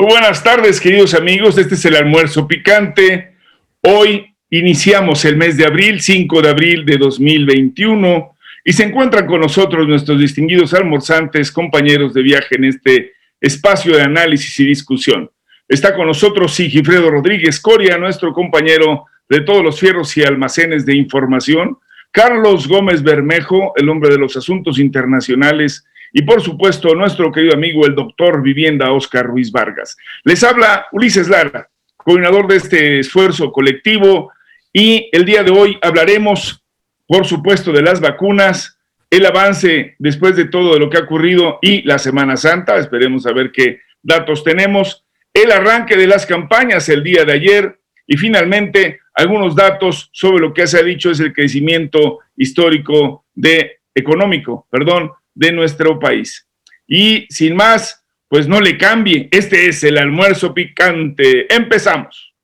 Muy buenas tardes, queridos amigos. Este es el almuerzo picante. Hoy iniciamos el mes de abril, 5 de abril de 2021, y se encuentran con nosotros nuestros distinguidos almorzantes, compañeros de viaje en este espacio de análisis y discusión. Está con nosotros Sigifredo Rodríguez Coria, nuestro compañero de todos los fierros y almacenes de información, Carlos Gómez Bermejo, el hombre de los asuntos internacionales y por supuesto nuestro querido amigo el doctor Vivienda Oscar Ruiz Vargas. Les habla Ulises Lara, coordinador de este esfuerzo colectivo. Y el día de hoy hablaremos, por supuesto, de las vacunas, el avance después de todo lo que ha ocurrido y la Semana Santa, esperemos a ver qué datos tenemos, el arranque de las campañas el día de ayer. Y finalmente algunos datos sobre lo que se ha dicho es el crecimiento histórico de económico, perdón, de nuestro país. Y sin más, pues no le cambie. Este es el almuerzo picante. Empezamos.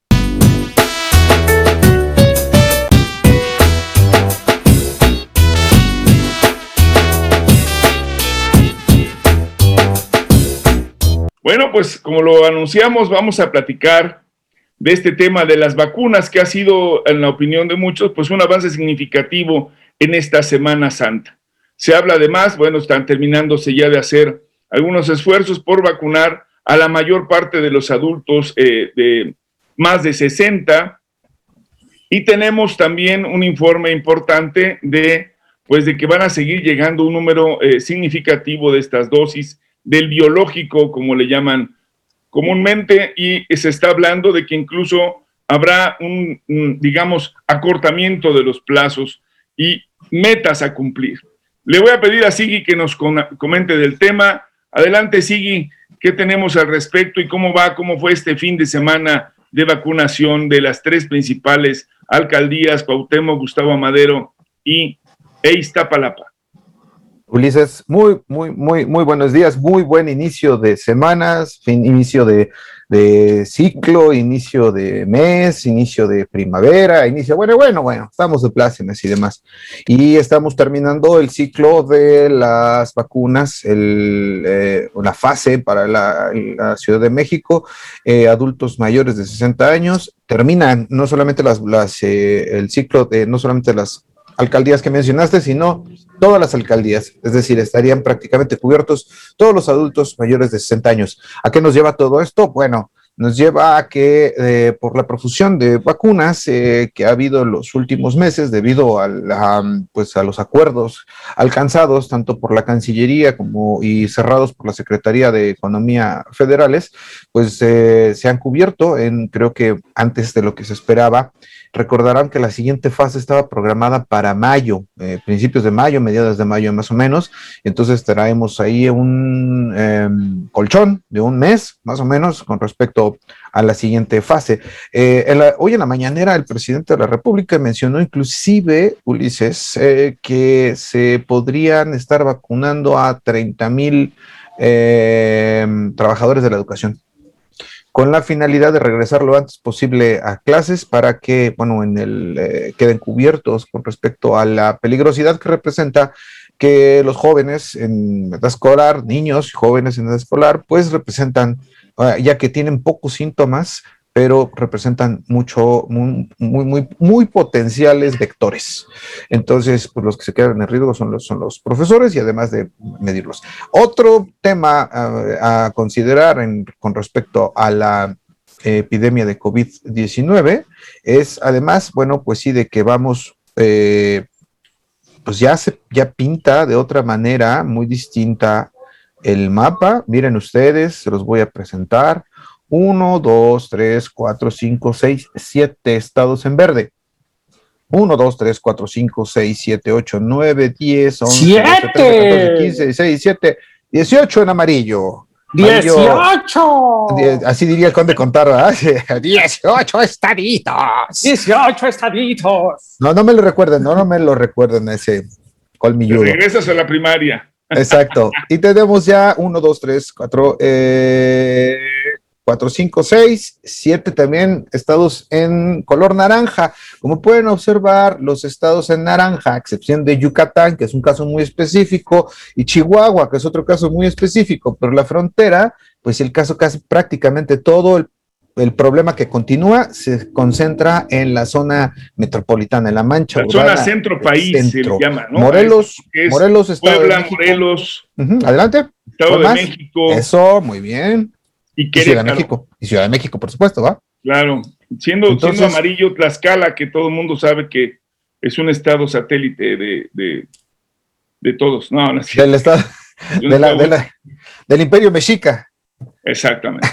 Bueno, pues como lo anunciamos, vamos a platicar de este tema de las vacunas, que ha sido, en la opinión de muchos, pues un avance significativo en esta Semana Santa. Se habla además, bueno, están terminándose ya de hacer algunos esfuerzos por vacunar a la mayor parte de los adultos eh, de más de 60 y tenemos también un informe importante de pues de que van a seguir llegando un número eh, significativo de estas dosis del biológico, como le llaman comúnmente, y se está hablando de que incluso habrá un digamos, acortamiento de los plazos y metas a cumplir. Le voy a pedir a Sigui que nos comente del tema. Adelante, Sigui, ¿qué tenemos al respecto y cómo va, cómo fue este fin de semana de vacunación de las tres principales alcaldías, Cuauhtémoc, Gustavo Amadero y Iztapalapa? Ulises, muy, muy, muy, muy buenos días, muy buen inicio de semanas, fin, inicio de, de, ciclo, inicio de mes, inicio de primavera, inicio, bueno, bueno, bueno, estamos de plácemes y demás. Y estamos terminando el ciclo de las vacunas, el, eh, una fase para la, la, Ciudad de México, eh, adultos mayores de 60 años, terminan no solamente las eh, el ciclo de, no solamente las alcaldías que mencionaste, sino todas las alcaldías, es decir, estarían prácticamente cubiertos todos los adultos mayores de 60 años. ¿A qué nos lleva todo esto? Bueno, nos lleva a que eh, por la profusión de vacunas eh, que ha habido en los últimos meses debido a, la, pues a los acuerdos alcanzados tanto por la Cancillería como y cerrados por la Secretaría de Economía Federales, pues eh, se han cubierto en creo que antes de lo que se esperaba Recordarán que la siguiente fase estaba programada para mayo, eh, principios de mayo, mediados de mayo más o menos. Entonces traemos ahí un eh, colchón de un mes más o menos con respecto a la siguiente fase. Eh, hoy en la mañanera el presidente de la República mencionó inclusive, Ulises, eh, que se podrían estar vacunando a 30 mil eh, trabajadores de la educación con la finalidad de regresar lo antes posible a clases para que, bueno, en el, eh, queden cubiertos con respecto a la peligrosidad que representa que los jóvenes en edad escolar, niños y jóvenes en edad escolar, pues representan, uh, ya que tienen pocos síntomas, pero representan mucho, muy, muy, muy, potenciales vectores. Entonces, pues los que se quedan en riesgo son los, son los profesores y además de medirlos. Otro tema a, a considerar con respecto a la epidemia de COVID-19 es además, bueno, pues sí, de que vamos, eh, pues ya se, ya pinta de otra manera muy distinta el mapa. Miren ustedes, se los voy a presentar 1, 2, 3, 4, 5, 6, 7 estados en verde. 1, 2, 3, 4, 5, 6, 7, 8, 9, 10, 11, 12, 13, 14, 15, 16, 17, 18 en amarillo. 18. Así diría el conde contar, ¿verdad? 18 estaditos. 18 estaditos. No, no me lo recuerden, no, no me lo recuerden ese colmilludo. Regresas a la primaria. Exacto. Y tenemos ya 1, 2, 3, 4, eh, 4, 5, 6, 7 también estados en color naranja. Como pueden observar, los estados en naranja, a excepción de Yucatán, que es un caso muy específico, y Chihuahua, que es otro caso muy específico, pero la frontera pues el caso casi prácticamente todo el, problema que continúa se concentra en la zona metropolitana, en la Mancha. La zona centro país se llama, ¿no? Morelos, Morelos, Estado Puebla, de México. Morelos. Adelante. Estado de México. Eso, muy bien. Y, Ciudad de México. Y Ciudad de México, por supuesto, ¿va? Claro. Siendo, siendo amarillo Tlaxcala, que todo el mundo sabe que es un estado satélite de, de, de todos. No, no Del estado, de la, de la, del imperio mexica. Exactamente.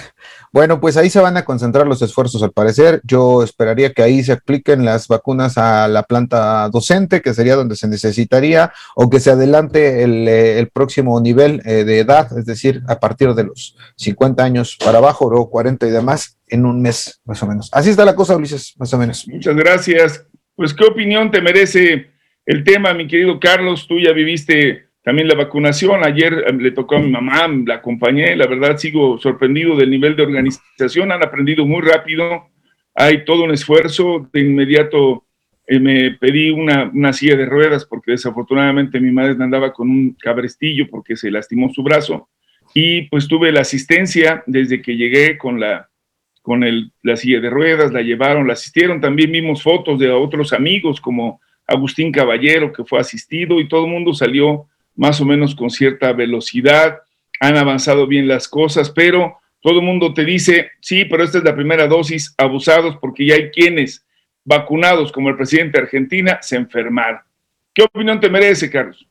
Bueno, pues ahí se van a concentrar los esfuerzos al parecer. Yo esperaría que ahí se apliquen las vacunas a la planta docente, que sería donde se necesitaría, o que se adelante el, eh, próximo nivel eh, de edad, es decir, a partir de los 50 años para abajo, o 40 y demás, en un mes más o menos. Así está la cosa, Ulises, más o menos. Muchas gracias. Pues, ¿qué opinión te merece el tema, mi querido Carlos? Tú ya viviste también la vacunación, ayer eh, le tocó a mi mamá, la acompañé, la verdad sigo sorprendido del nivel de organización, han aprendido muy rápido, hay todo un esfuerzo, de inmediato eh, me pedí una, una, silla de ruedas porque desafortunadamente mi madre andaba con un cabrestillo porque se lastimó su brazo y pues tuve la asistencia desde que llegué con la con el, la silla de ruedas, la llevaron, la asistieron, también vimos fotos de otros amigos como Agustín Caballero que fue asistido y todo el mundo salió más o menos con cierta velocidad, han avanzado bien las cosas, pero todo el mundo te dice, sí, pero esta es la primera dosis, abusados porque ya hay quienes vacunados como el presidente de Argentina se enfermaron. ¿Qué opinión te merece, Carlos?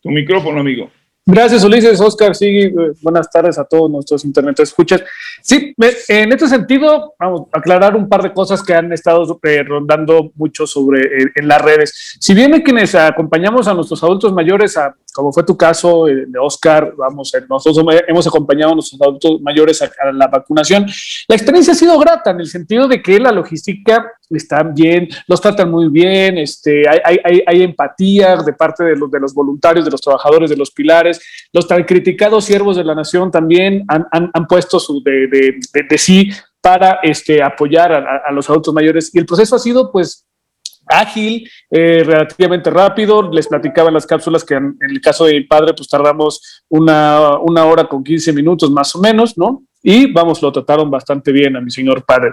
Tu micrófono, amigo. Gracias, Ulises, Oscar. Sí, eh, buenas tardes a todos nuestros internet escuchas. Sí, en este sentido, vamos a aclarar un par de cosas que han estado eh, rondando mucho sobre eh, en las redes. Si bien quienes acompañamos a nuestros adultos mayores, a, como fue tu caso de Oscar, vamos, nosotros hemos acompañado a nuestros adultos mayores a, la vacunación, la experiencia ha sido grata en el sentido de que la logística está bien, los tratan muy bien, este, hay, empatía de parte de los, de voluntarios, de los trabajadores, de los pilares. Los tan criticados siervos de la nación también han, puesto su de, sí para este, apoyar a, los adultos mayores. Y el proceso ha sido pues ágil, eh, relativamente rápido. Les platicaba en las cápsulas que en, el caso de mi padre, pues tardamos una, una, hora con 15 minutos más o menos, ¿no? Y vamos, lo trataron bastante bien a mi señor padre.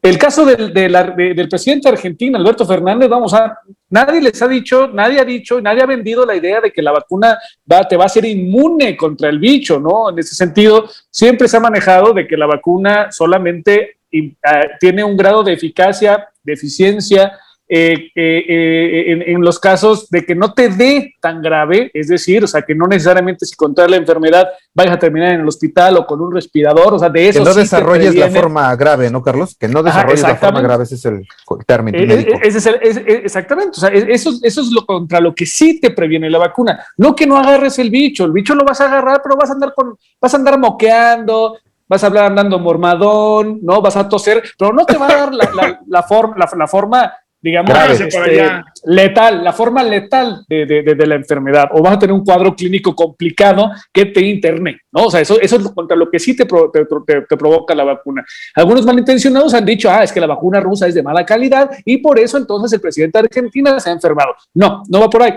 El caso del, del presidente argentino, Alberto Fernández, vamos a, nadie les ha dicho, nadie ha dicho, nadie ha vendido la idea de que la vacuna va, te va a hacer inmune contra el bicho, ¿no? En ese sentido, siempre se ha manejado de que la vacuna solamente ah, tiene un grado de eficacia, de eficiencia, eh, eh, eh, en, los casos de que no te dé tan grave, es decir, o sea, que no necesariamente si contraes la enfermedad vayas a terminar en el hospital o con un respirador, o sea, de eso. Que no desarrolles la forma grave, ¿no, Carlos? Que no desarrolles la forma grave, ese es el término médico. Ese es el, exactamente, o sea, eso, eso es lo contra lo que sí te previene la vacuna. No que no agarres el bicho, el bicho lo vas a agarrar, pero vas a andar con, vas a andar moqueando, vas a hablar andando mormadón, ¿no? Vas a toser, pero no te va a dar la, la, la, forma digamos, este, letal, la forma letal de, de, la enfermedad, o vas a tener un cuadro clínico complicado que te interne, ¿no? O sea, eso, eso es contra lo que sí te, te, te, provoca la vacuna. Algunos malintencionados han dicho, ah, es que la vacuna rusa es de mala calidad y por eso entonces el presidente de Argentina se ha enfermado. No, no va por ahí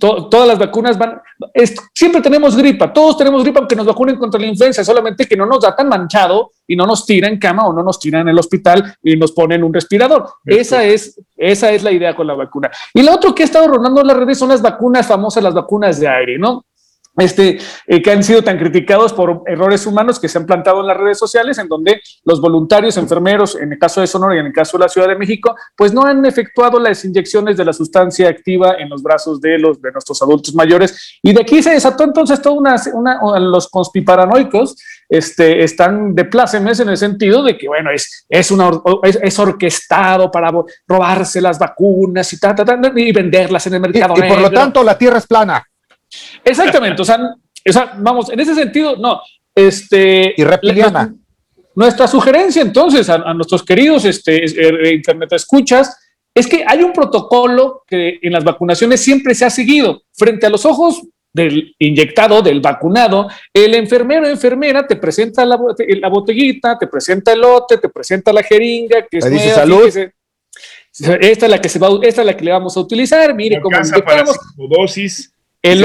todas las vacunas van, siempre tenemos gripa, todos tenemos gripa aunque nos vacunen contra la influenza, solamente que no nos da tan manchado y no nos tira en cama o no nos tira en el hospital y nos ponen un respirador. Esa es, esa es la idea con la vacuna. Y lo otro que ha estado rondando en las redes son las vacunas famosas, las vacunas de aire, ¿no? Este, eh, que han sido tan criticados por errores humanos que se han plantado en las redes sociales, en donde los voluntarios enfermeros, en el caso de Sonora y en el caso de la Ciudad de México, pues no han efectuado las inyecciones de la sustancia activa en los brazos de, los, de nuestros adultos mayores. Y de aquí se desató entonces toda una, una los conspiparanoicos este, están de plácemes en el sentido de que, bueno, es, es, una, es, orquestado para robarse las vacunas y, ta, y venderlas en el mercado. Y, y por lo tanto la Tierra es plana. Exactamente, o sea, vamos, en ese sentido, no. Este, y reptiliana. Nuestra, sugerencia entonces a, nuestros queridos este, eh, internet escuchas es que hay un protocolo que en las vacunaciones siempre se ha seguido. Frente a los ojos del inyectado, del vacunado, el enfermero o enfermera te presenta la, la, botellita, te presenta el lote, te presenta la jeringa, que es dice salud. esta es la que se va, esta es la que le vamos a utilizar, mire cómo dosis el,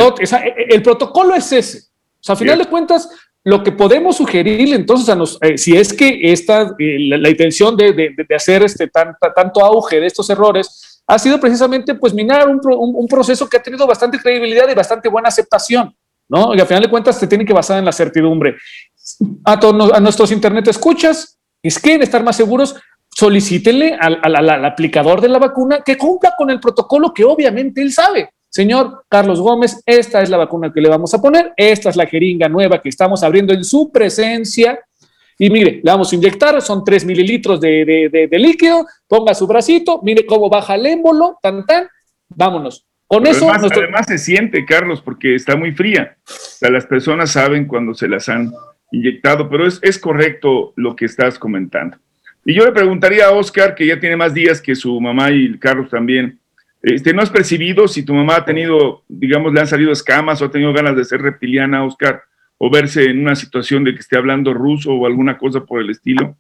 el, protocolo es ese. O sea, a final de cuentas, lo que podemos sugerir entonces a nos, eh, si es que esta, eh, la, intención de, de, hacer este tanto auge de estos errores ha sido precisamente pues minar un, un, proceso que ha tenido bastante credibilidad y bastante buena aceptación, ¿no? Y al final de cuentas se tiene que basar en la certidumbre. A, a nuestros internet escuchas, es que estar más seguros, solicítenle al, al aplicador de la vacuna que cumpla con el protocolo que obviamente él sabe. Señor Carlos Gómez, esta es la vacuna que le vamos a poner, esta es la jeringa nueva que estamos abriendo en su presencia. Y mire, le vamos a inyectar, son 3 mililitros de, líquido, ponga su bracito, mire cómo baja el émbolo, tan, tan, vámonos. Con eso. Además, se siente, Carlos, porque está muy fría. O sea, las personas saben cuando se las han inyectado, pero es, es correcto lo que estás comentando. Y yo le preguntaría a Oscar, que ya tiene más días que su mamá y Carlos también, este, ¿No has percibido si tu mamá ha tenido, digamos, le han salido escamas o ha tenido ganas de ser reptiliana, Oscar, o verse en una situación de que esté hablando ruso o alguna cosa por el estilo?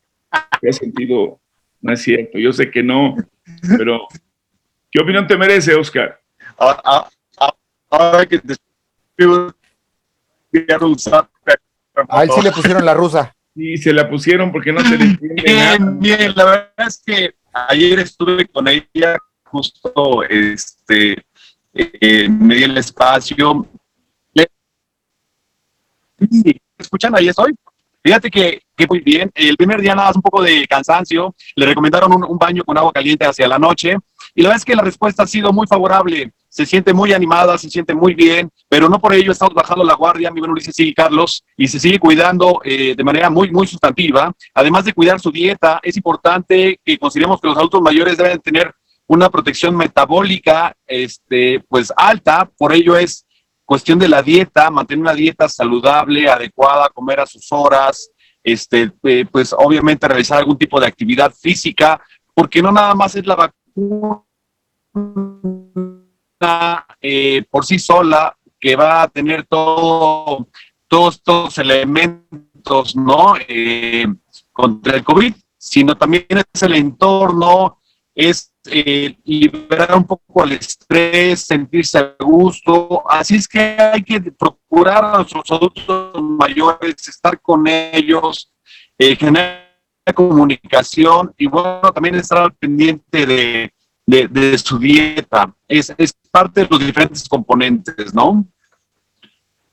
¿Qué has sentido? No es cierto, yo sé que no, pero ¿qué opinión te merece, Oscar? Ahora que te a él sí le pusieron la rusa. Sí, se la pusieron porque no se le entiende bien, Bien, la verdad es que ayer estuve con ella justo este, eh, me di el espacio. ¿Escuchan? Ahí estoy. Fíjate que, que, muy bien. El primer día nada más un poco de cansancio. Le recomendaron un, baño con agua caliente hacia la noche. Y la verdad es que la respuesta ha sido muy favorable. Se siente muy animada, se siente muy bien, pero no por ello estamos bajando la guardia. Mi buen Ulises sigue Carlos y se sigue cuidando eh, de manera muy, muy sustantiva. Además de cuidar su dieta, es importante que consideremos que los adultos mayores deben tener una protección metabólica este, pues alta, por ello es cuestión de la dieta, mantener una dieta saludable, adecuada, comer a sus horas, este, eh, pues obviamente realizar algún tipo de actividad física, porque no nada más es la vacuna eh, por sí sola que va a tener todo, todos estos elementos, ¿no? Eh, contra el COVID, sino también es el entorno, es eh, liberar un poco el estrés, sentirse a gusto. Así es que hay que procurar a nuestros adultos mayores, estar con ellos, eh, generar comunicación y bueno, también estar al pendiente de, de, su dieta. Es, es parte de los diferentes componentes, ¿no?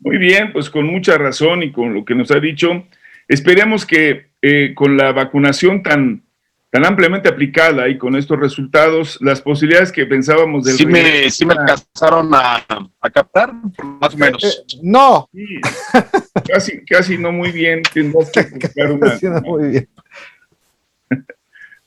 Muy bien, pues con mucha razón y con lo que nos ha dicho, esperemos que eh, con la vacunación tan tan ampliamente aplicada y con estos resultados, las posibilidades que pensábamos del... Sí me, sí me alcanzaron a, captar, más o menos. Eh, no. casi, casi no muy bien. que una, muy bien.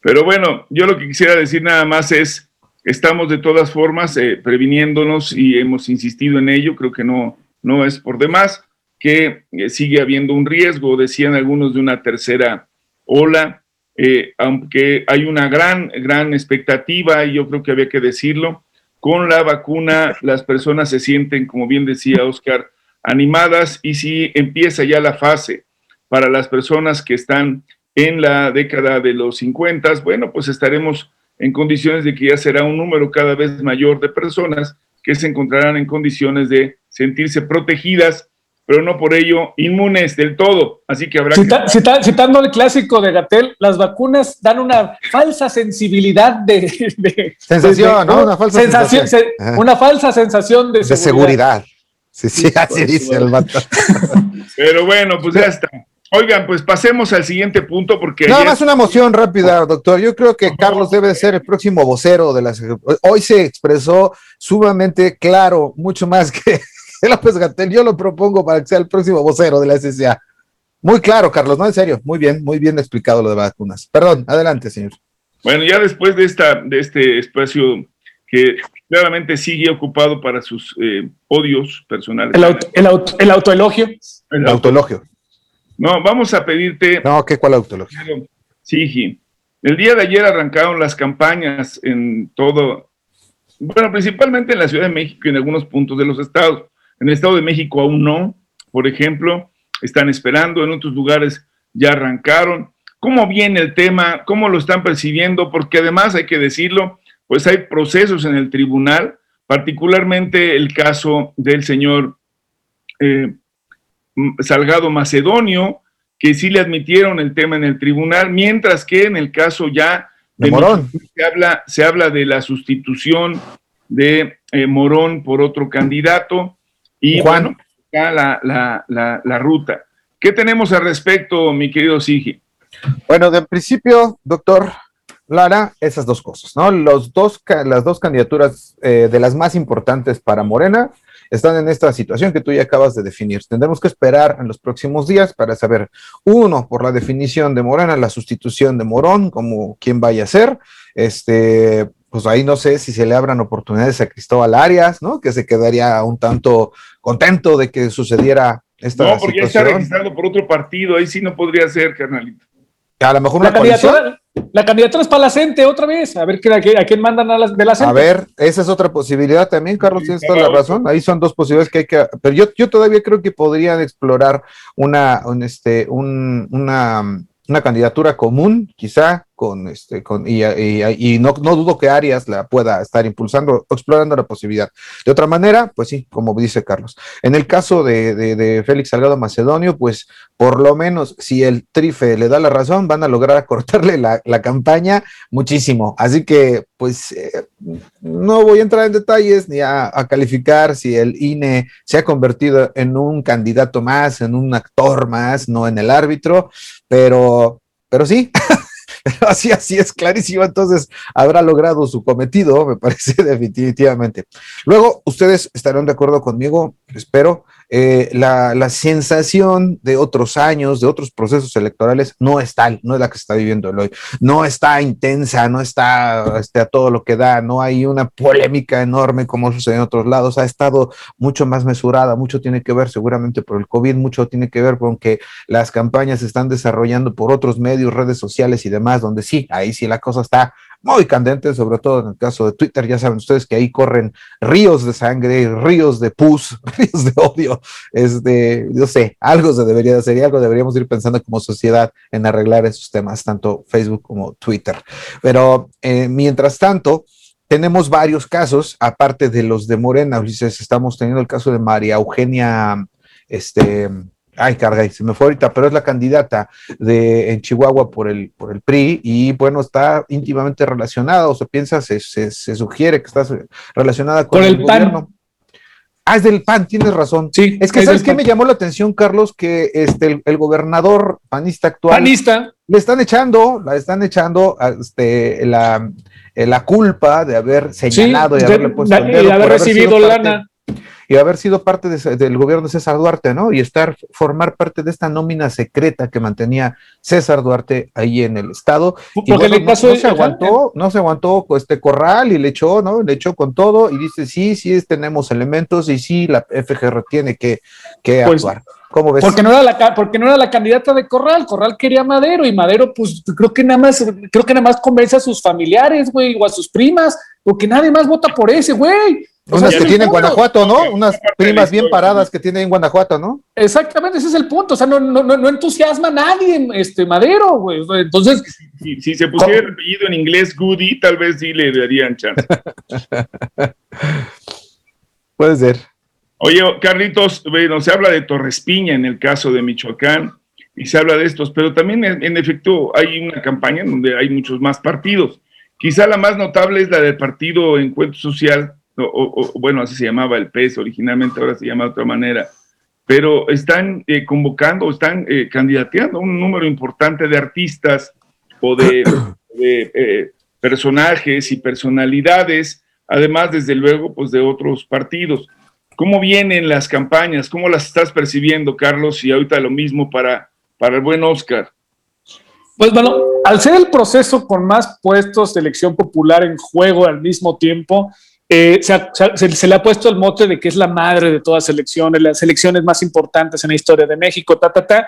Pero bueno, yo lo que quisiera decir nada más es, estamos de todas formas eh, previniéndonos y hemos insistido en ello, creo que no, no es por demás, que eh, sigue habiendo un riesgo, decían algunos, de una tercera ola eh, aunque hay una gran, gran expectativa, y yo creo que había que decirlo, con la vacuna las personas se sienten, como bien decía Oscar, animadas y si empieza ya la fase. Para las personas que están en la década de los 50, bueno, pues estaremos en condiciones de que ya será un número cada vez mayor de personas que se encontrarán en condiciones de sentirse protegidas pero no por ello inmunes del todo. Así que habrá que... citando el clásico de Gatel, las vacunas dan una falsa sensibilidad de... sensación, ¿no? Una falsa sensación. una falsa sensación de, de seguridad. Sí, sí, así dice el mato. Pero bueno, pues ya está. Oigan, pues pasemos al siguiente punto porque... Nada más una moción rápida, doctor. Yo creo que Carlos debe ser el próximo vocero de las... Hoy se expresó sumamente claro, mucho más que López Gatel, yo lo propongo para que sea el próximo vocero de la SSA. Muy claro, Carlos, no en serio, muy bien, muy bien explicado lo de vacunas. Perdón, adelante, señor. Bueno, ya después de esta, de este espacio que claramente sigue ocupado para sus eh, odios personales. El, auto, el, autoelogio. El, autoelogio. No, vamos a pedirte. No, ¿qué cuál autoelogio? Sí, el día de ayer arrancaron las campañas en todo, bueno, principalmente en la Ciudad de México y en algunos puntos de los estados. En el Estado de México aún no, por ejemplo, están esperando, en otros lugares ya arrancaron. ¿Cómo viene el tema? ¿Cómo lo están percibiendo? Porque además hay que decirlo, pues hay procesos en el tribunal, particularmente el caso del señor, eh, Salgado Macedonio, que sí le admitieron el tema en el tribunal, mientras que en el caso ya de, Morón se habla, se habla de la sustitución de eh, Morón por otro candidato y Juan. bueno, la, la, la, la, ruta. ¿Qué tenemos al respecto, mi querido Sigi? Bueno, de principio, doctor Lara, esas dos cosas, ¿no? Los dos, las dos candidaturas eh, de las más importantes para Morena están en esta situación que tú ya acabas de definir. Tendremos que esperar en los próximos días para saber, uno, por la definición de Morena, la sustitución de Morón, como quién vaya a ser, este, pues ahí no sé si se le abran oportunidades a Cristóbal Arias, ¿no? Que se quedaría un tanto contento de que sucediera esta no, porque está registrado por otro partido, ahí sí no podría ser, carnalito. A lo mejor una la candidatura, la candidatura es para la CENTE otra vez, a ver a, quién mandan a las de la CENTE. A ver, esa es otra posibilidad también, Carlos, tienes toda la razón. Ahí son dos posibilidades que hay que. Pero yo, yo todavía creo que podrían explorar una, un, este, un, una, una candidatura común, quizá, con este, con, y, y, no, no, dudo que Arias la pueda estar impulsando, explorando la posibilidad. De otra manera, pues sí, como dice Carlos. En el caso de, de, Félix Salgado Macedonio, pues por lo menos si el Trife le da la razón, van a lograr acortarle la, la campaña muchísimo. Así que, pues, eh, no voy a entrar en detalles ni a, a, calificar si el INE se ha convertido en un candidato más, en un actor más, no en el árbitro, pero, pero sí. así, así es clarísimo, entonces habrá logrado su cometido, me parece definitivamente. Luego, ustedes estarán de acuerdo conmigo, espero, eh, la, la, sensación de otros años, de otros procesos electorales, no es tal, no es la que se está viviendo hoy. No está intensa, no está este, a todo lo que da, no hay una polémica enorme como sucede en otros lados, ha estado mucho más mesurada, mucho tiene que ver seguramente por el COVID, mucho tiene que ver con que las campañas se están desarrollando por otros medios, redes sociales y demás, donde sí, ahí sí la cosa está muy candente, sobre todo en el caso de Twitter. Ya saben ustedes que ahí corren ríos de sangre, ríos de pus, ríos de odio. Este, yo sé, algo se debería de hacer y algo deberíamos ir pensando como sociedad en arreglar esos temas, tanto Facebook como Twitter. Pero eh, mientras tanto, tenemos varios casos, aparte de los de Morena, estamos teniendo el caso de María Eugenia, este, ay, carga, se me fue ahorita, pero es la candidata de en Chihuahua por el, por el PRI y bueno, está íntimamente relacionada, o se piensa, se, se, sugiere que está relacionada con, el, gobierno. Ah, es del PAN, tienes razón. Sí. Es que, ¿sabes qué me llamó la atención, Carlos? Que este, el, gobernador panista actual. Panista. Le están echando, la están echando este, la, la culpa de haber señalado y haberle puesto. el dedo haber recibido lana y haber sido parte del gobierno de César Duarte, ¿no? Y estar, formar parte de esta nómina secreta que mantenía César Duarte ahí en el Estado. y bueno, no, se aguantó, no se aguantó este corral y le echó, ¿no? Le echó con todo y dice, sí, sí, tenemos elementos y sí, la FGR tiene que, que pues, actuar. ¿Cómo ves? Porque no, era la, porque no era la candidata de Corral, Corral quería Madero y Madero, pues creo que nada más, creo que nada más convence a sus familiares, güey, o a sus primas, porque nadie más vota por ese, güey. Unas que tienen Guanajuato, ¿no? Unas primas bien paradas que tienen en Guanajuato, ¿no? Exactamente, ese es el punto. O sea, no, no, no entusiasma a nadie, este Madero, güey. Entonces. Si, se pusiera el apellido en inglés Goody, tal vez sí le darían chance. Puede ser. Oye, Carlitos, bueno, se habla de Torrespiña en el caso de Michoacán y se habla de estos, pero también en efecto hay una campaña donde hay muchos más partidos. Quizá la más notable es la del Partido Encuentro Social o, bueno, así se llamaba el PES originalmente, ahora se llama de otra manera, pero están eh, convocando, están eh, candidateando un número importante de artistas o de, eh, personajes y personalidades, además, desde luego, pues de otros partidos. ¿Cómo vienen las campañas? ¿Cómo las estás percibiendo, Carlos? Y ahorita lo mismo para, para el buen Oscar. Pues bueno, al ser el proceso con más puestos de elección popular en juego al mismo tiempo, eh, se, le ha puesto el mote de que es la madre de todas las elecciones, las elecciones más importantes en la historia de México, ta, ta, ta.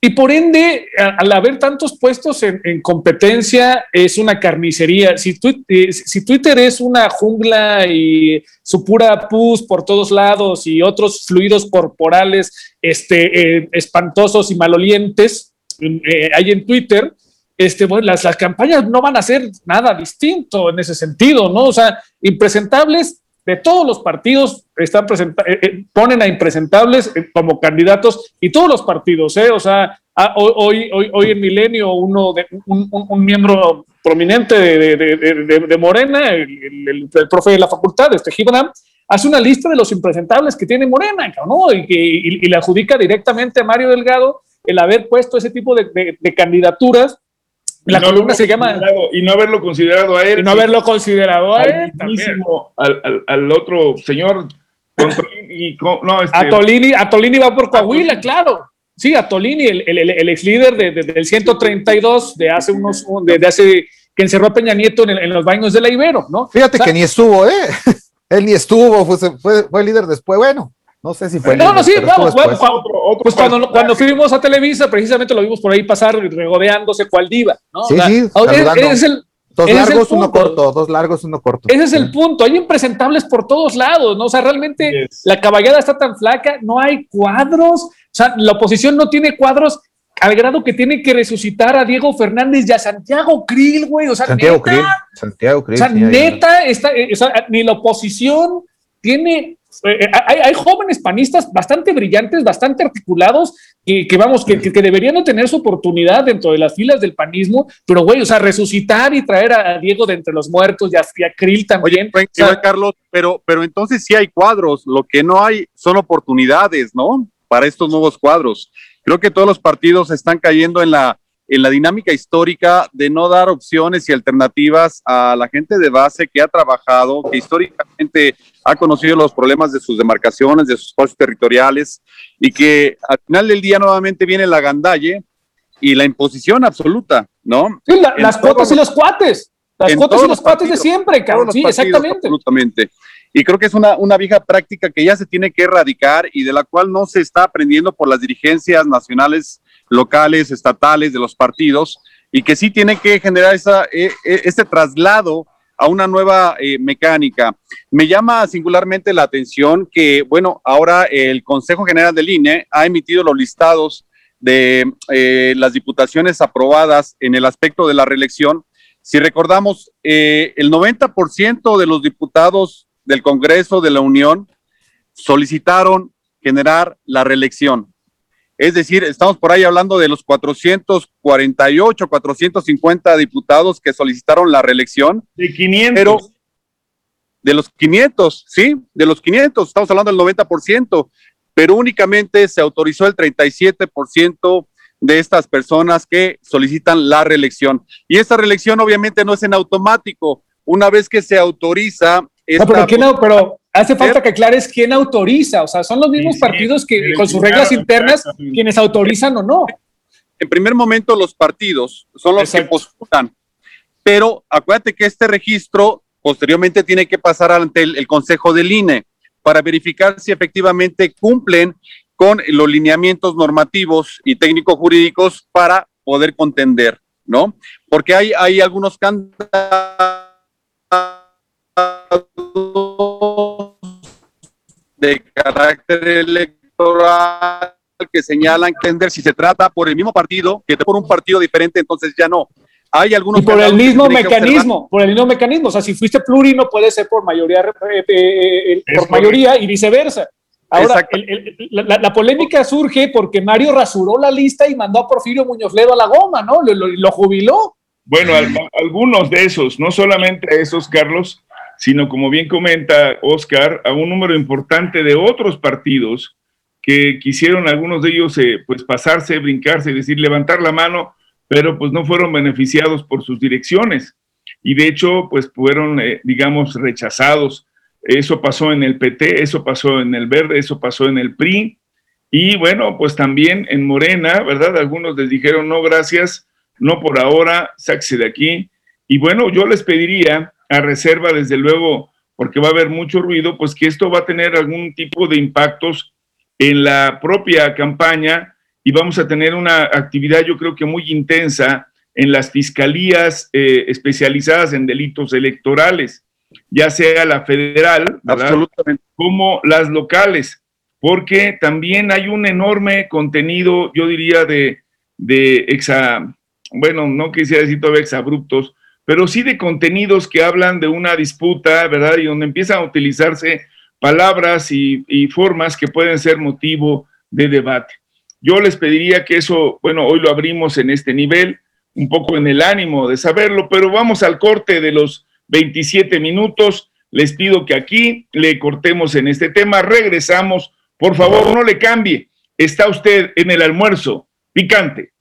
Y por ende, al haber tantos puestos en, competencia, es una carnicería. Si, eh, si, Twitter es una jungla y su pura pus por todos lados y otros fluidos corporales este, eh, espantosos y malolientes hay en Twitter, este, bueno, las, campañas no van a ser nada distinto en ese sentido, ¿no? O sea, impresentables de todos los partidos están eh, eh, ponen a impresentables eh, como candidatos y todos los partidos, ¿eh? O sea, hoy, hoy, hoy en Milenio uno de, un, miembro prominente de, Morena, el, profe de la facultad, este Gibran, hace una lista de los impresentables que tiene Morena, ¿no? Y, que, y, le adjudica directamente a Mario Delgado el haber puesto ese tipo de, candidaturas la columna se llama. Y no haberlo considerado a él. Y no haberlo considerado a él. Al, al, otro señor. Y, no, este, a, Tolini, va por Coahuila, claro. Sí, a Tolini, el, el, el ex líder de, del 132 de hace unos. De, hace, que encerró a Peña Nieto en, los baños de la Ibero, ¿no? Fíjate que ni estuvo, ¿eh? Él ni estuvo, fue, fue, fue líder después. Bueno, no sé si fue. No, no, sí, vamos. pues cuando, cuando fuimos a Televisa, precisamente lo vimos por ahí pasar regodeándose cual diva. ¿no? Sí, sí. Es, el, dos largos, uno corto, dos largos, uno corto. Ese es el punto. Hay impresentables por todos lados, ¿no? O sea, realmente la caballada está tan flaca, no hay cuadros. O sea, la oposición no tiene cuadros al grado que tiene que resucitar a Diego Fernández y a Santiago Krill, güey. O sea, Santiago Krill. Santiago Krill. O sea, neta, está, eh, o sea, ni la oposición tiene eh, eh, hay, jóvenes panistas bastante brillantes, bastante articulados, que, que vamos, que, que, deberían tener su oportunidad dentro de las filas del panismo, pero güey, o sea, resucitar y traer a Diego de entre los muertos y a, Krill también. Oye, Carlos, pero, pero entonces sí hay cuadros, lo que no hay son oportunidades, ¿no? Para estos nuevos cuadros. Creo que todos los partidos están cayendo en la en la dinámica histórica de no dar opciones y alternativas a la gente de base que ha trabajado, que históricamente ha conocido los problemas de sus demarcaciones, de sus espacios territoriales, y que al final del día nuevamente viene la gandalle y la imposición absoluta, ¿no? Sí, las cuotas y los cuates. Las cuotas y los cuates de siempre, cabrón. Sí, exactamente. Absolutamente. Y creo que es una, una vieja práctica que ya se tiene que erradicar y de la cual no se está aprendiendo por las dirigencias nacionales locales, estatales, de los partidos, y que sí tiene que generar esa, e, e, este traslado a una nueva eh, mecánica. Me llama singularmente la atención que, bueno, ahora el Consejo General del INE ha emitido los listados de eh, las diputaciones aprobadas en el aspecto de la reelección. Si recordamos, eh, el 90% de los diputados del Congreso de la Unión solicitaron generar la reelección. Es decir, estamos por ahí hablando de los 448, 450 diputados que solicitaron la reelección. De 500. Pero de los 500, sí, de los 500, estamos hablando del 90%, pero únicamente se autorizó el 37% de estas personas que solicitan la reelección. Y esta reelección obviamente no es en automático. Una vez que se autoriza... Esta no, pero, no, pero Hace falta que aclares quién autoriza, o sea, son los mismos partidos que con sus reglas internas quienes autorizan o no. En primer momento los partidos son los que postulan, pero acuérdate que este registro posteriormente tiene que pasar ante el, Consejo del INE para verificar si efectivamente cumplen con los lineamientos normativos y técnicos jurídicos para poder contender, ¿no? Porque hay, hay algunos candidatos de carácter electoral que señalan que si se trata por el mismo partido que por un partido diferente, entonces ya no. Hay algunos y por el mismo mecanismo, por el mismo mecanismo. O sea, si fuiste plurino, puede ser por mayoría, eh, eh, eh, por mayoría y viceversa. Ahora, la, polémica surge porque Mario rasuró la lista y mandó a Porfirio Muñoz Ledo a la goma, ¿no? Lo, lo jubiló. Bueno, algunos de esos, no solamente esos, Carlos, sino como bien comenta Oscar, a un número importante de otros partidos que quisieron algunos de ellos eh, pues pasarse, brincarse, es decir, levantar la mano, pero pues no fueron beneficiados por sus direcciones y de hecho pues fueron, eh, digamos, rechazados. Eso pasó en el PT, eso pasó en el Verde, eso pasó en el PRI y bueno, pues también en Morena, ¿verdad? Algunos les dijeron no, gracias, no por ahora, sáquese de aquí. Y bueno, yo les pediría a reserva, desde luego, porque va a haber mucho ruido, pues que esto va a tener algún tipo de impactos en la propia campaña y vamos a tener una actividad yo creo que muy intensa en las fiscalías eh, especializadas en delitos electorales, ya sea la federal como las locales, porque también hay un enorme contenido, yo diría, de, de exa, bueno, no quisiera decir todavía exabruptos, pero sí de contenidos que hablan de una disputa, ¿verdad? Y donde empiezan a utilizarse palabras y, formas que pueden ser motivo de debate. Yo les pediría que eso, bueno, hoy lo abrimos en este nivel, un poco en el ánimo de saberlo, pero vamos al corte de los 27 minutos. Les pido que aquí le cortemos en este tema. Regresamos. Por favor, no le cambie. Está usted en el almuerzo picante.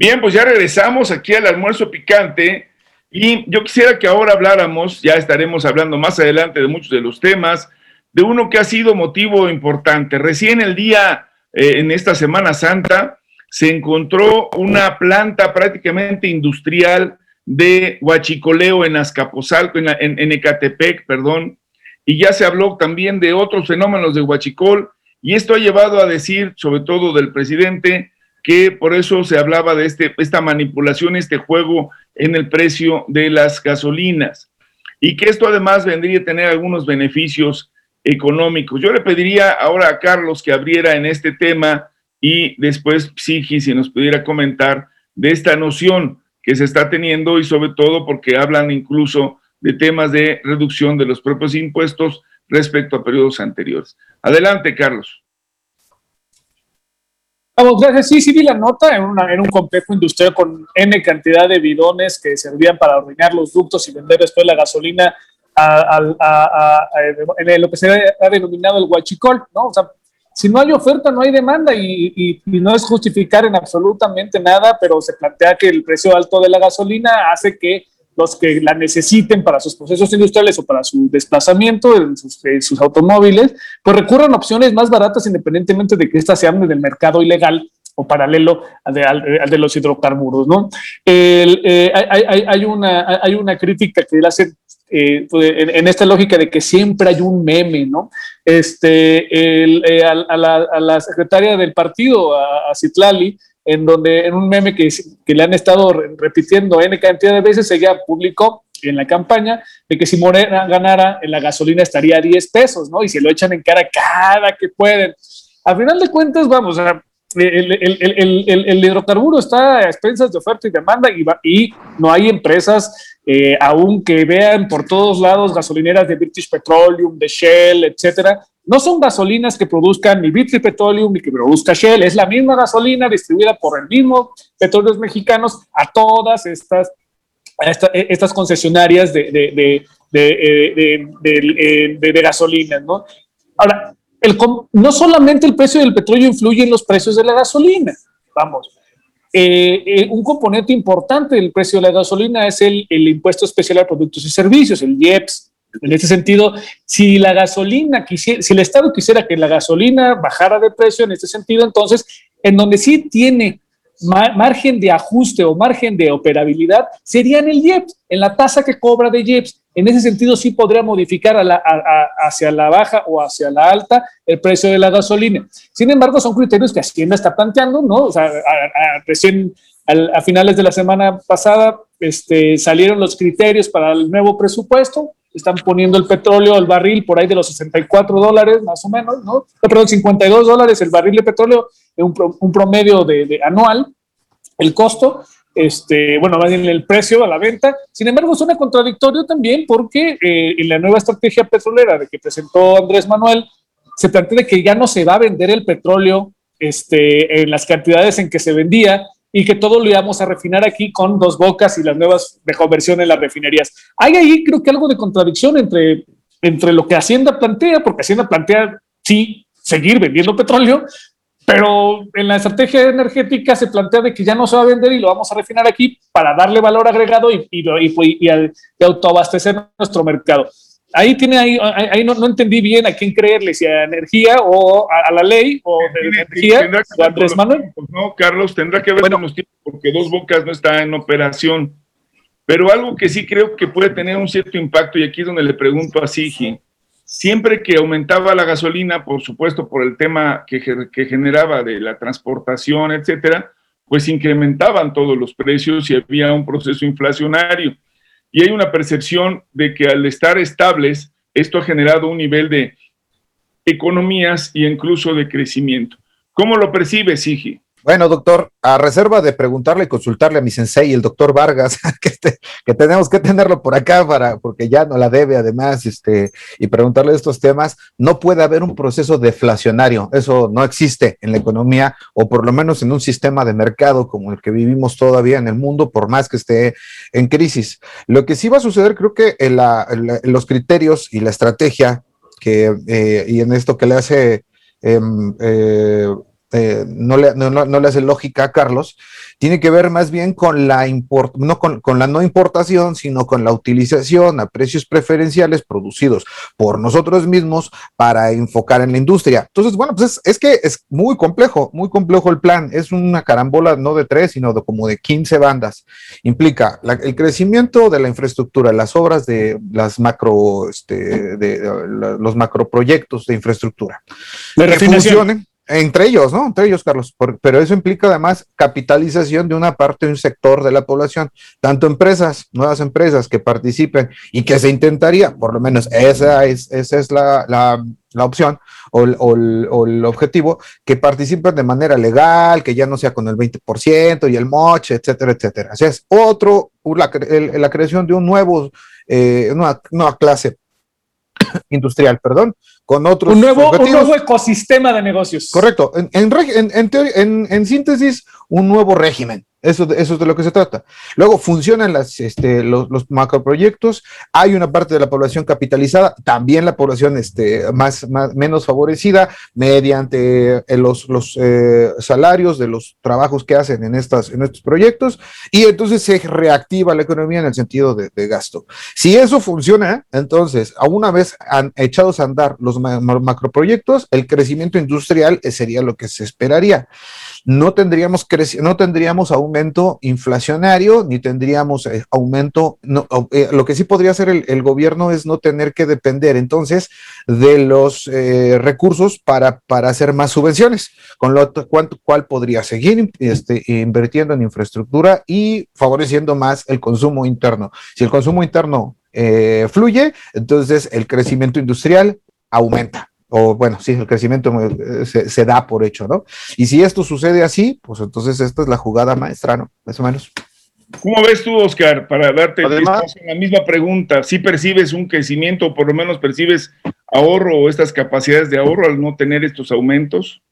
Bien, pues ya regresamos aquí al almuerzo picante y yo quisiera que ahora habláramos, ya estaremos hablando más adelante de muchos de los temas, de uno que ha sido motivo importante. Recién el día, eh, en esta Semana Santa, se encontró una planta prácticamente industrial de huachicoleo en Azcapotzalco, en, en, Ecatepec, perdón, y ya se habló también de otros fenómenos de huachicol, y esto ha llevado a decir, sobre todo del presidente, que por eso se hablaba de este, esta manipulación, este juego en el precio de las gasolinas, y que esto además vendría a tener algunos beneficios económicos. Yo le pediría ahora a Carlos que abriera en este tema y después Psigi si nos pudiera comentar de esta noción que se está teniendo y sobre todo porque hablan incluso de temas de reducción de los propios impuestos respecto a periodos anteriores. Adelante, Carlos. Vamos, gracias. Sí, sí vi la nota en, en un complejo industrial con N cantidad de bidones que servían para arruinar los ductos y vender después la gasolina a, en lo que se ha denominado el huachicol, ¿no? O sea, si no hay oferta, no hay demanda y, no es justificar en absolutamente nada, pero se plantea que el precio alto de la gasolina hace que los que la necesiten para sus procesos industriales o para su desplazamiento en sus, automóviles, pues recurran a opciones más baratas independientemente de que éstas sean del mercado ilegal o paralelo al de, los hidrocarburos, ¿no? Eh, hay, una, hay una crítica que él hace eh, pues, en, esta lógica de que siempre hay un meme, ¿no? Este, eh, a, la, secretaria del partido, a, Citlali, en donde en un meme que, que, le han estado repitiendo N cantidad de veces, ella publicó en la campaña de que si Morena ganara, la gasolina estaría a 10 pesos, ¿no? Y se lo echan en cara cada que pueden. A final de cuentas, vamos, el, el, el, el, hidrocarburo está a expensas de oferta y demanda y, y no hay empresas, eh, aún que vean por todos lados gasolineras de British Petroleum, de Shell, etcétera. No son gasolinas que produzcan ni British Petroleum ni que produzca Shell, es la misma gasolina distribuida por el mismo Petróleos Mexicanos a todas estas, estas concesionarias de, de, de, de, de gasolinas, ¿no? Ahora, no solamente el precio del petróleo influye en los precios de la gasolina, vamos. Eh, eh, un componente importante del precio de la gasolina es el, impuesto especial a productos y servicios, el IEPS. En ese sentido, si la gasolina quisiera, si el Estado quisiera que la gasolina bajara de precio en este sentido, entonces, en donde sí tiene margen de ajuste o margen de operabilidad, sería en el IEPS, en la tasa que cobra de IEPS. En ese sentido, sí podría modificar hacia la baja o hacia la alta el precio de la gasolina. Sin embargo, son criterios que Hacienda está planteando, ¿no? O sea, recién a finales de la semana pasada este, salieron los criterios para el nuevo presupuesto. Están poniendo el petróleo, el barril por ahí de los 64 dólares, más o menos, ¿no? Perdón, 52 dólares el barril de petróleo, un, un promedio de anual, el costo este, bueno, más bien el precio a la venta. Sin embargo, suena contradictorio también porque eh, en la nueva estrategia petrolera de que presentó Andrés Manuel, se plantea que ya no se va a vender el petróleo este, en las cantidades en que se vendía y que todo lo íbamos a refinar aquí con dos bocas y las nuevas versiones en las refinerías. Hay ahí creo que algo de contradicción entre, entre lo que Hacienda plantea, porque Hacienda plantea sí seguir vendiendo petróleo, pero en la estrategia energética se plantea de que ya no se va a vender y lo vamos a refinar aquí para darle valor agregado y, y, y, autoabastecer nuestro mercado. Ahí tiene ahí, ahí no, no, entendí bien a quién creerle, si a energía o a, la ley o de energía o Andrés Manuel. No, Carlos, tendrá que ver con los tiempos porque Dos Bocas no está en operación. Pero algo que sí creo que puede tener un cierto impacto, y aquí es donde le pregunto a Sigi, Siempre que aumentaba la gasolina, por supuesto, por el tema que, generaba de la transportación, etcétera, pues incrementaban todos los precios y había un proceso inflacionario. Y hay una percepción de que al estar estables, esto ha generado un nivel de economías e incluso de crecimiento. ¿Cómo lo percibes, Sigi? Bueno, doctor, a reserva de preguntarle y consultarle a mi sensei, el doctor Vargas, que, este, que tenemos que tenerlo por acá para, porque ya no la debe además, este, y preguntarle estos temas, no puede haber un proceso deflacionario. Eso no existe en la economía, o por lo menos en un sistema de mercado como el que vivimos todavía en el mundo, por más que esté en crisis. Lo que sí va a suceder, creo que en, los criterios y la estrategia que, eh, y en esto que le hace em, eh, eh, no, le, no, no, le, hace lógica a Carlos, tiene que ver más bien con la, no con, con, la no importación, sino con la utilización a precios preferenciales producidos por nosotros mismos para enfocar en la industria. Entonces, bueno, pues es, es que es muy complejo, muy complejo el plan. Es una carambola no de tres, sino de como de 15 bandas. Implica el crecimiento de la infraestructura, las obras de las macro, este, de, los macroproyectos de infraestructura. que funcionen entre ellos, ¿no? Entre ellos, Carlos. pero eso implica además capitalización de una parte, de un sector de la población, tanto empresas, nuevas empresas que participen y que se intentaría, por lo menos esa es, esa es la, la, la opción o, o, el objetivo, que participen de manera legal, que ya no sea con el 20% y el moche, etcétera, etcétera. Así es otro, la, la creación de un nuevo, eh, una nueva clase industrial, perdón, con otros. Un nuevo, un nuevo ecosistema de negocios. Correcto. En, en, en, en síntesis, un nuevo régimen. Eso, eso es de lo que se trata. Luego funcionan este, los, los, macroproyectos, hay una parte de la población capitalizada, también la población este, más, menos favorecida mediante eh, los, eh, salarios de los trabajos que hacen en, estas, en estos proyectos y entonces se reactiva la economía en el sentido de, gasto. Si eso funciona, entonces, a una vez han echados a andar los macroproyectos, el crecimiento industrial sería lo que se esperaría no tendríamos, no tendríamos inflacionario ni tendríamos eh, aumento, eh, lo que sí podría hacer el, gobierno es no tener que depender entonces de los eh, recursos para, para hacer más subvenciones, con lo cual podría seguir este, invirtiendo en infraestructura y favoreciendo más el consumo interno. Si el consumo interno fluye, entonces el crecimiento industrial aumenta o bueno, sí, el crecimiento eh, se, da por hecho, ¿no? Y si esto sucede así, pues entonces esta es la jugada maestra, ¿no? Más o menos. ¿Cómo ves tú, Oscar, para darte Además, la misma pregunta? ¿Si percibes un crecimiento o por lo menos percibes ahorro o estas capacidades de ahorro al no tener estos aumentos?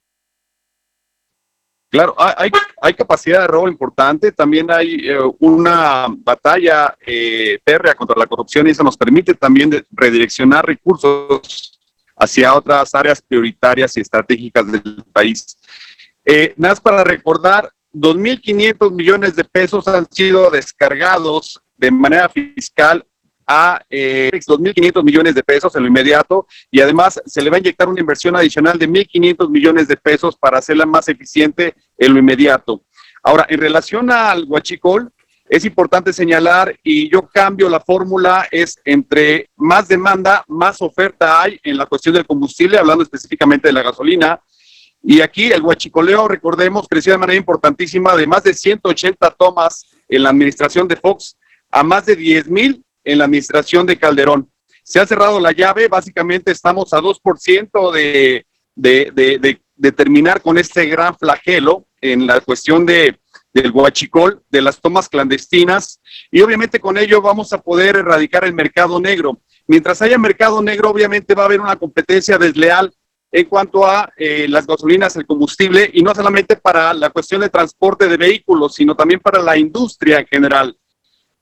Claro, hay, hay capacidad de robo importante, también hay eh, una batalla eh, férrea contra la corrupción y eso nos permite también redireccionar recursos hacia otras áreas prioritarias y estratégicas del país. Eh, nada más para recordar, 2.500 millones de pesos han sido descargados de manera fiscal a eh, 2.500 millones de pesos en lo inmediato y además se le va a inyectar una inversión adicional de 1.500 millones de pesos para hacerla más eficiente en lo inmediato. Ahora, en relación al huachicol, es importante señalar, y yo cambio la fórmula, es entre más demanda, más oferta hay en la cuestión del combustible, hablando específicamente de la gasolina. Y aquí el huachicoleo, recordemos, creció de manera importantísima de más de 180 tomas en la administración de Fox a más de 10 mil en la administración de Calderón. Se ha cerrado la llave, básicamente estamos a 2% de, de, de, de terminar con este gran flagelo en la cuestión de, del guachicol, de las tomas clandestinas, y obviamente con ello vamos a poder erradicar el mercado negro. Mientras haya mercado negro, obviamente va a haber una competencia desleal en cuanto a eh, las gasolinas, el combustible, y no solamente para la cuestión de transporte de vehículos, sino también para la industria en general.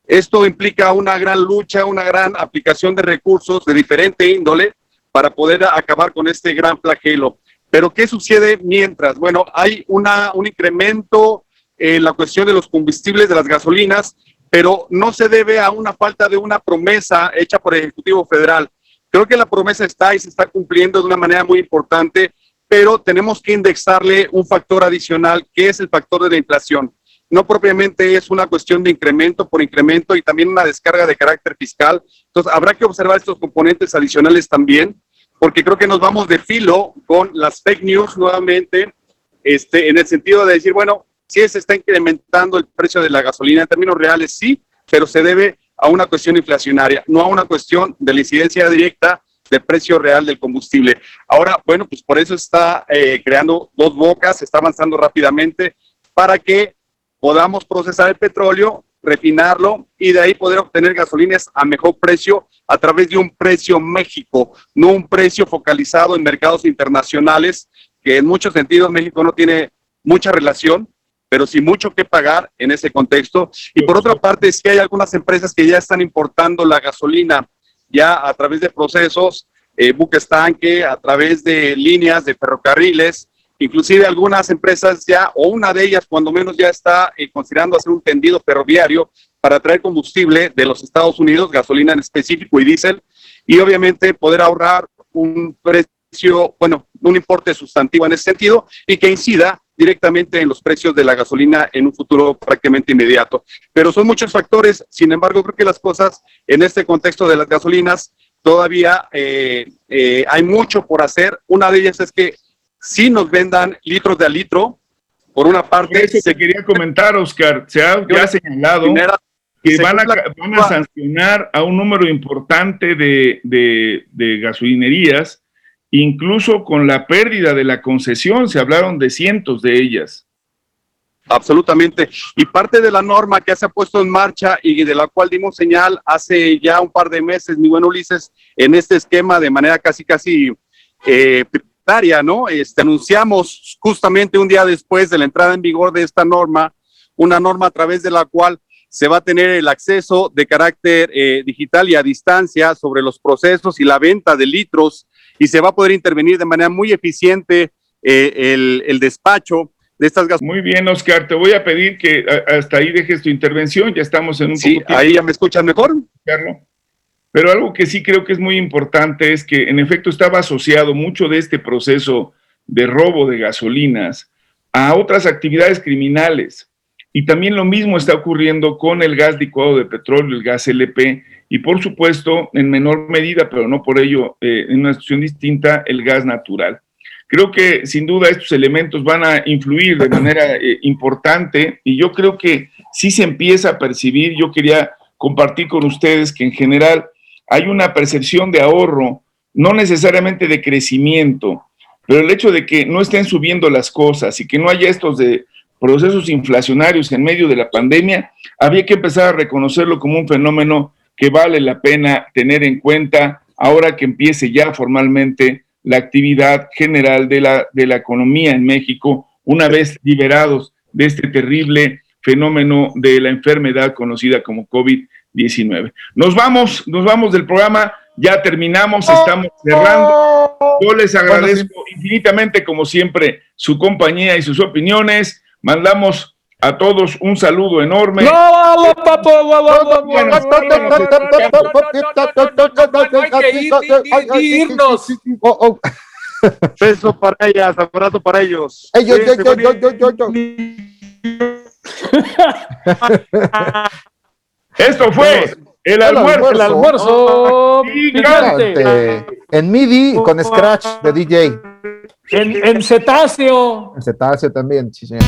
Esto implica una gran lucha, una gran aplicación de recursos de diferente índole para poder acabar con este gran flagelo. Pero ¿qué sucede mientras? Bueno, hay una, un incremento en la cuestión de los combustibles, de las gasolinas, pero no se debe a una falta de una promesa hecha por el Ejecutivo Federal. Creo que la promesa está y se está cumpliendo de una manera muy importante, pero tenemos que indexarle un factor adicional, que es el factor de la inflación. No propiamente es una cuestión de incremento por incremento y también una descarga de carácter fiscal. Entonces, habrá que observar estos componentes adicionales también, porque creo que nos vamos de filo con las fake news nuevamente, este, en el sentido de decir, bueno, sí se está incrementando el precio de la gasolina en términos reales, sí, pero se debe a una cuestión inflacionaria, no a una cuestión de la incidencia directa de precio real del combustible. Ahora, bueno, pues por eso está eh, creando dos bocas, está avanzando rápidamente para que podamos procesar el petróleo, refinarlo y de ahí poder obtener gasolinas a mejor precio a través de un precio México, no un precio focalizado en mercados internacionales, que en muchos sentidos México no tiene mucha relación, pero sí mucho que pagar en ese contexto. Y por otra parte, que hay algunas empresas que ya están importando la gasolina ya a través de procesos, eh, buque estanque, a través de líneas de ferrocarriles, inclusive algunas empresas ya, o una de ellas cuando menos ya está eh, considerando hacer un tendido ferroviario para traer combustible de los Estados Unidos, gasolina en específico y diésel, y obviamente poder ahorrar un precio, bueno, un importe sustantivo en ese sentido y que incida directamente en los precios de la gasolina en un futuro prácticamente inmediato. Pero son muchos factores, sin embargo, creo que las cosas en este contexto de las gasolinas todavía eh, eh, hay mucho por hacer. Una de ellas es que si nos vendan litros de a litro, por una parte... Eso se quería comentar, Oscar, se ha ya señalado que van a, van a, sancionar a un número importante de, de, de gasolinerías incluso con la pérdida de la concesión, se hablaron de cientos de ellas. Absolutamente. Y parte de la norma que se ha puesto en marcha y de la cual dimos señal hace ya un par de meses, mi buen Ulises, en este esquema de manera casi, casi eh, prioritaria, ¿no? Este, anunciamos justamente un día después de la entrada en vigor de esta norma, una norma a través de la cual se va a tener el acceso de carácter eh, digital y a distancia sobre los procesos y la venta de litros y se va a poder intervenir de manera muy eficiente eh, el, el, despacho de estas gas. Muy bien, Oscar, te voy a pedir que hasta ahí dejes tu intervención, ya estamos en un Sí, ahí ya me escuchan mejor. Carlos. Pero algo que sí creo que es muy importante es que en efecto estaba asociado mucho de este proceso de robo de gasolinas a otras actividades criminales. Y también lo mismo está ocurriendo con el gas licuado de petróleo, el gas LP, y por supuesto, en menor medida, pero no por ello eh, en una situación distinta, el gas natural. Creo que sin duda estos elementos van a influir de manera eh, importante y yo creo que sí se empieza a percibir, yo quería compartir con ustedes que en general hay una percepción de ahorro, no necesariamente de crecimiento, pero el hecho de que no estén subiendo las cosas y que no haya estos de procesos inflacionarios en medio de la pandemia, había que empezar a reconocerlo como un fenómeno que vale la pena tener en cuenta ahora que empiece ya formalmente la actividad general de la, de la economía en México, una vez liberados de este terrible fenómeno de la enfermedad conocida como COVID-19. Nos vamos, nos vamos del programa, ya terminamos, estamos cerrando. Yo les agradezco infinitamente, como siempre, su compañía y sus opiniones. Mandamos a todos un saludo enorme. Beso para ellas, abrazo para ellos. Esto fue el almuerzo. El almuerzo. En MIDI con Scratch de DJ. En, en cetáceo. En cetáceo también, sí, señor.